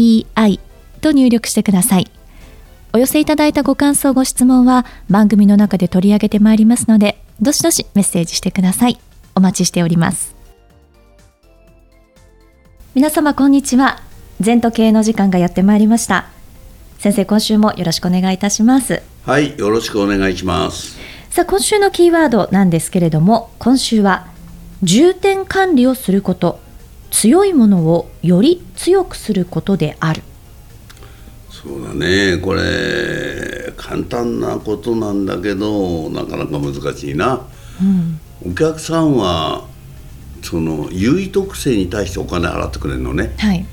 ZENTOKEIEI と入力してください。お寄せいただいたご感想、ご質問は番組の中で取り上げてまいりますので、どしどしメッセージしてください。お待ちしております。皆様こんにちは。全時計の時間がやってまいりました。先生、今週もよろしくお願いいたします。はい、よろしくお願いします。さあ、今週のキーワードなんですけれども、今週は重点管理をすること強いものをより強くすることである。そうだね。これ簡単なことなんだけどなかなか難しいな、うん、お客さんはその優位特性に対してお金払ってくれるのね、はい、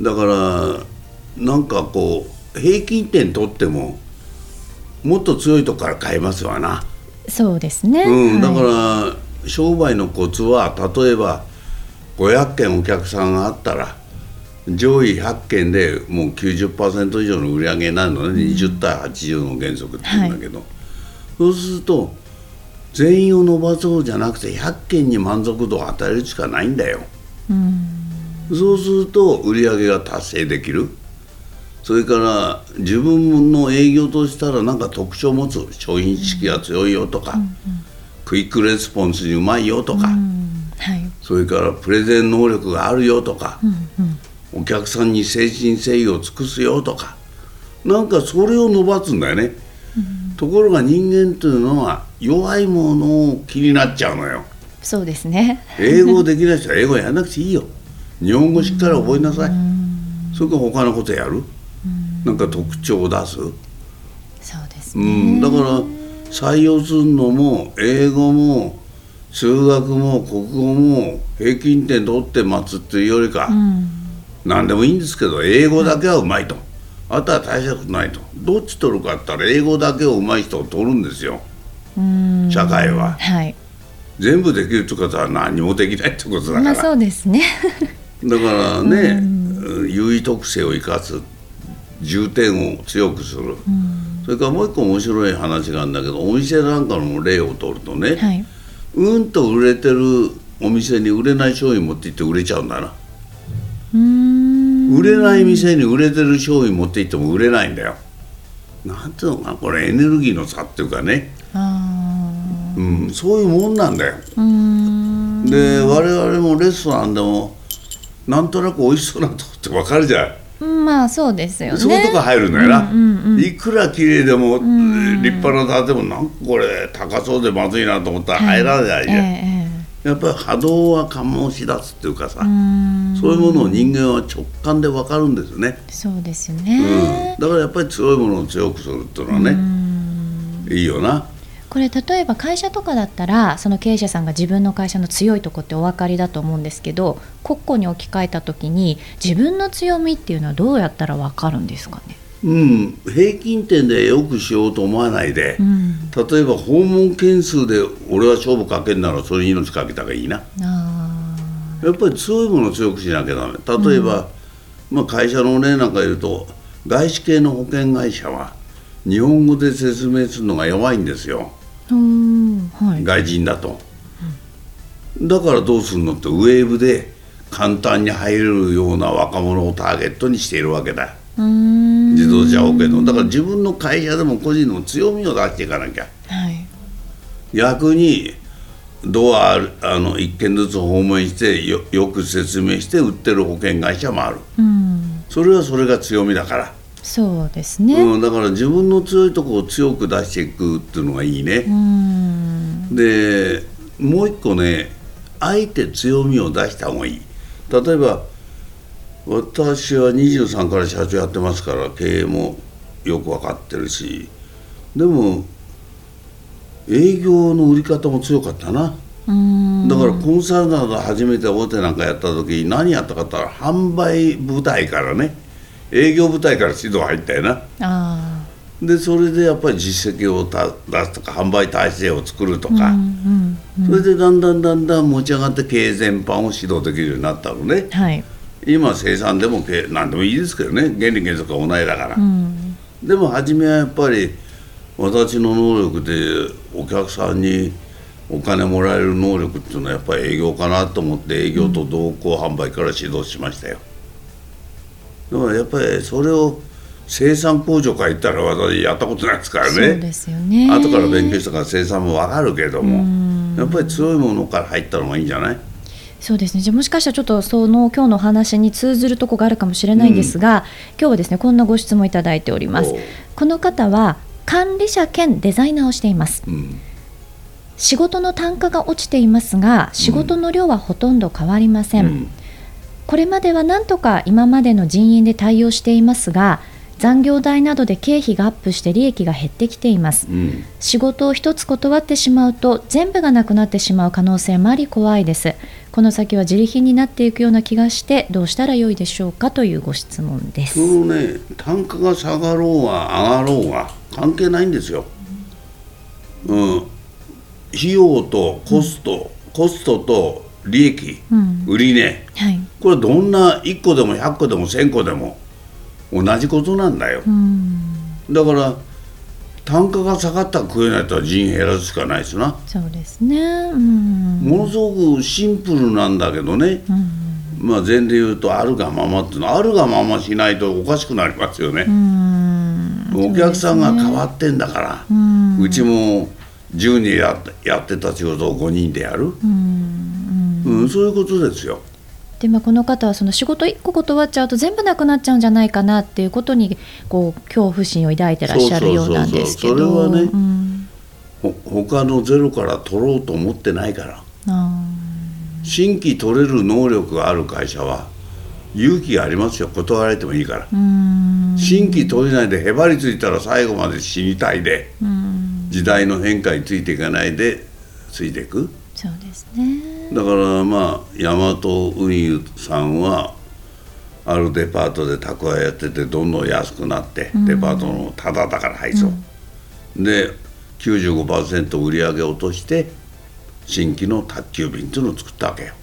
だからなんかこう平均点取ってももっと強いとこから買えますわな。そうですね、うん、だから、はい商売のコツは例えば500件お客さんがあったら上位100件でもう90%以上の売り上げになるのね、うん、20対80の原則って言うんだけど、はい、そうすると全員を伸ばそうじゃなくて100件に満足度を与えるしかないんだよ、うん、そうすると売り上げが達成できる。それから自分の営業としたら何か特徴を持つ商品意識が強いよとか、うんうん。クイックレスポンスにうまいよとか、はい、それからプレゼン能力があるよとか、うんうん、お客さんに誠心誠意を尽くすよとかなんかそれを伸ばすんだよね、うん、ところが人間というのは弱いものを気になっちゃうのよ。そうですね。英語できない人は英語やらなくていいよ。日本語しっかり覚えなさい、それから他のことやる、なんか特徴を出す。そうですね、うん、だから採用するのも英語も数学も国語も平均点取って待つっていうよりか、うん、何でもいいんですけど英語だけはうまいと、あとは大したことないと。どっち取るかって言ったら英語だけをうまい人を取るんですよ。社会は、はい、全部できるってことは何もできないってことだから、まあ、そうですね。だからね、優位特性を生かす重点を強くする、うん。それからもう一個面白い話があるんだけどお店なんかの例を取るとね、はい、うんと売れてるお店に売れない商品持って行って売れちゃうんだな。売れない店に売れてる商品持って行っても売れないんだよ。なんていうのかなこれエネルギーの差っていうかね。うん、そういうもんなんだよ。で我々もレストランでもなんとなく美味しそうなとこって分かるじゃんまあそうですよね。そういうとこ入るな、うんうんうん、いくら綺麗でも、立派な建物なんかこれ高そうでまずいなと思ったら入らないじゃん、えー、やっぱり波動は醸し出すっていうかさそういうものを人間は直感で分かるんですよね。そうですよね、うん、だからやっぱり強いものを強くするっていうのはねいいよなこれ例えば会社とかだったらその経営者さんが自分の会社の強いとこってお分かりだと思うんですけど国庫に置き換えた時に自分の強みっていうのはどうやったら分かるんですかね？うん、平均点でよくしようと思わないで、うん、例えば訪問件数で俺は勝負かけるならそれに命かけた方がいいな。やっぱり強いものを強くしなきゃダメ。例えば、うん、まあ、会社の例なんかいると外資系の保険会社は日本語で説明するのが弱いんですよ、はい、外人だと、うん、だからどうするのってウェーブで簡単に入れるような若者をターゲットにしているわけだ。自動車保険の。だから自分の会社でも個人の強みを出していかなきゃ、はい、逆にドアあの1件ずつ訪問してよよく説明して売ってる保険会社もある、それはそれが強みだからそうですね、うん、だから自分の強いところを強く出していくっていうのがいいね。でもう一個ねあえて強みを出した方がいい。例えば私は23から社長やってますから経営もよく分かってるし。でも営業の売り方も強かったな。うん。だからコンサルタント初めて大手なんかやった時何やったかって言ったら販売部隊からね営業部隊から指導入ったよな。あでそれでやっぱり実績をた出すとか販売体制を作るとあ、か、うんうんそれでだんだんだんだん持ち上がって経営全般を指導できるようになったのね。はい、今生産でも何でもいいですけどね。原理原則は同じだから、うん、でも初めはやっぱり私の能力でお客さんにお金もらえる能力っていうのはやっぱり営業かなと思って営業と同行販売から指導しましたよだからやっぱりそれを生産工場から行ったら私やったことないですからそうねですよね。後から勉強したから生産も分かるけどもやっぱり強いものから入ったのがいいんじゃない？そうですね。じゃあもしかしたらちょっとその今日のお話に通ずるとこがあるかもしれないんですが、今日はですねこんなご質問いただいております。この方は管理者兼デザイナーをしています。うん。仕事の単価が落ちていますが仕事の量はほとんど変わりません、うんこれまではなんとか今までの人員で対応していますが残業代などで経費がアップして利益が減ってきています。うん。仕事を一つ断ってしまうと全部がなくなってしまう可能性もあり怖いです。この先は自利品になっていくような気がしてどうしたらよいでしょうかというご質問です。そのね単価が下がろうが上がろうが関係ないんですよ。うん、費用とコスト、コストと利益、うん。売り値。はい。これどんな1個でも100個でも1000個でも同じことなんだよ。うん。だから単価が下がったら食えないと人員減らすしかないですな。そうですね。うん。ものすごくシンプルなんだけどね、うん。まあ禅で言うとあるがままっていうの。はあるがまましないとおかしくなりますよね、うん。お客さんが変わってんだから、うちも10人やってやってた仕事を5人でやる、うんうんそういうことですよ。でまあ、この方はその仕事1個断っちゃうと全部なくなっちゃうんじゃないかなっていうことにこう恐怖心を抱いてらっしゃるようなんですけど。そうそうそうそれはねうん。ほ他のゼロから取ろうと思ってないから。あ新規取れる能力がある会社は勇気がありますよ。断られてもいいから、ーうん。新規取れないでへばりついたら最後まで死にたいで。うん。時代の変化についていかないでついていく。そうですねだからまあ大和運輸さんはあるデパートで宅配やっててどんどん安くなって、デパートのタダだから配送、で95%売り上げを落として新規の宅急便っていうのを作ったわけよ、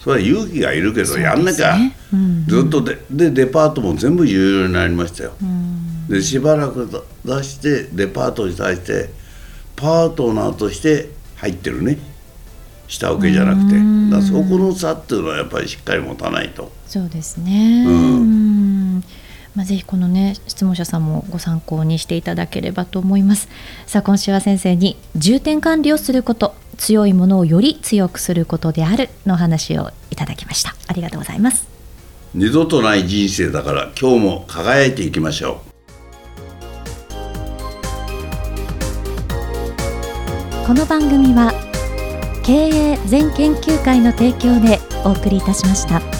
それは勇気がいるけどやんなきゃ、ねうん。ずっとででデパートも全部有料になりましたよ、うん。でしばらく出してデパートに対してパートナーとして入ってるね下請けじゃなくてだそこの差っていうのはやっぱりしっかり持たないとそうですね。うんうんまあ、ぜひこのね質問者さんもご参考にしていただければと思います。さあ今週は先生に重点管理をすること強いものをより強くすることであるの話をいただきました。ありがとうございます。二度とない人生だから今日も輝いていきましょうこの番組は経営全研究会の提供でお送りいたしました。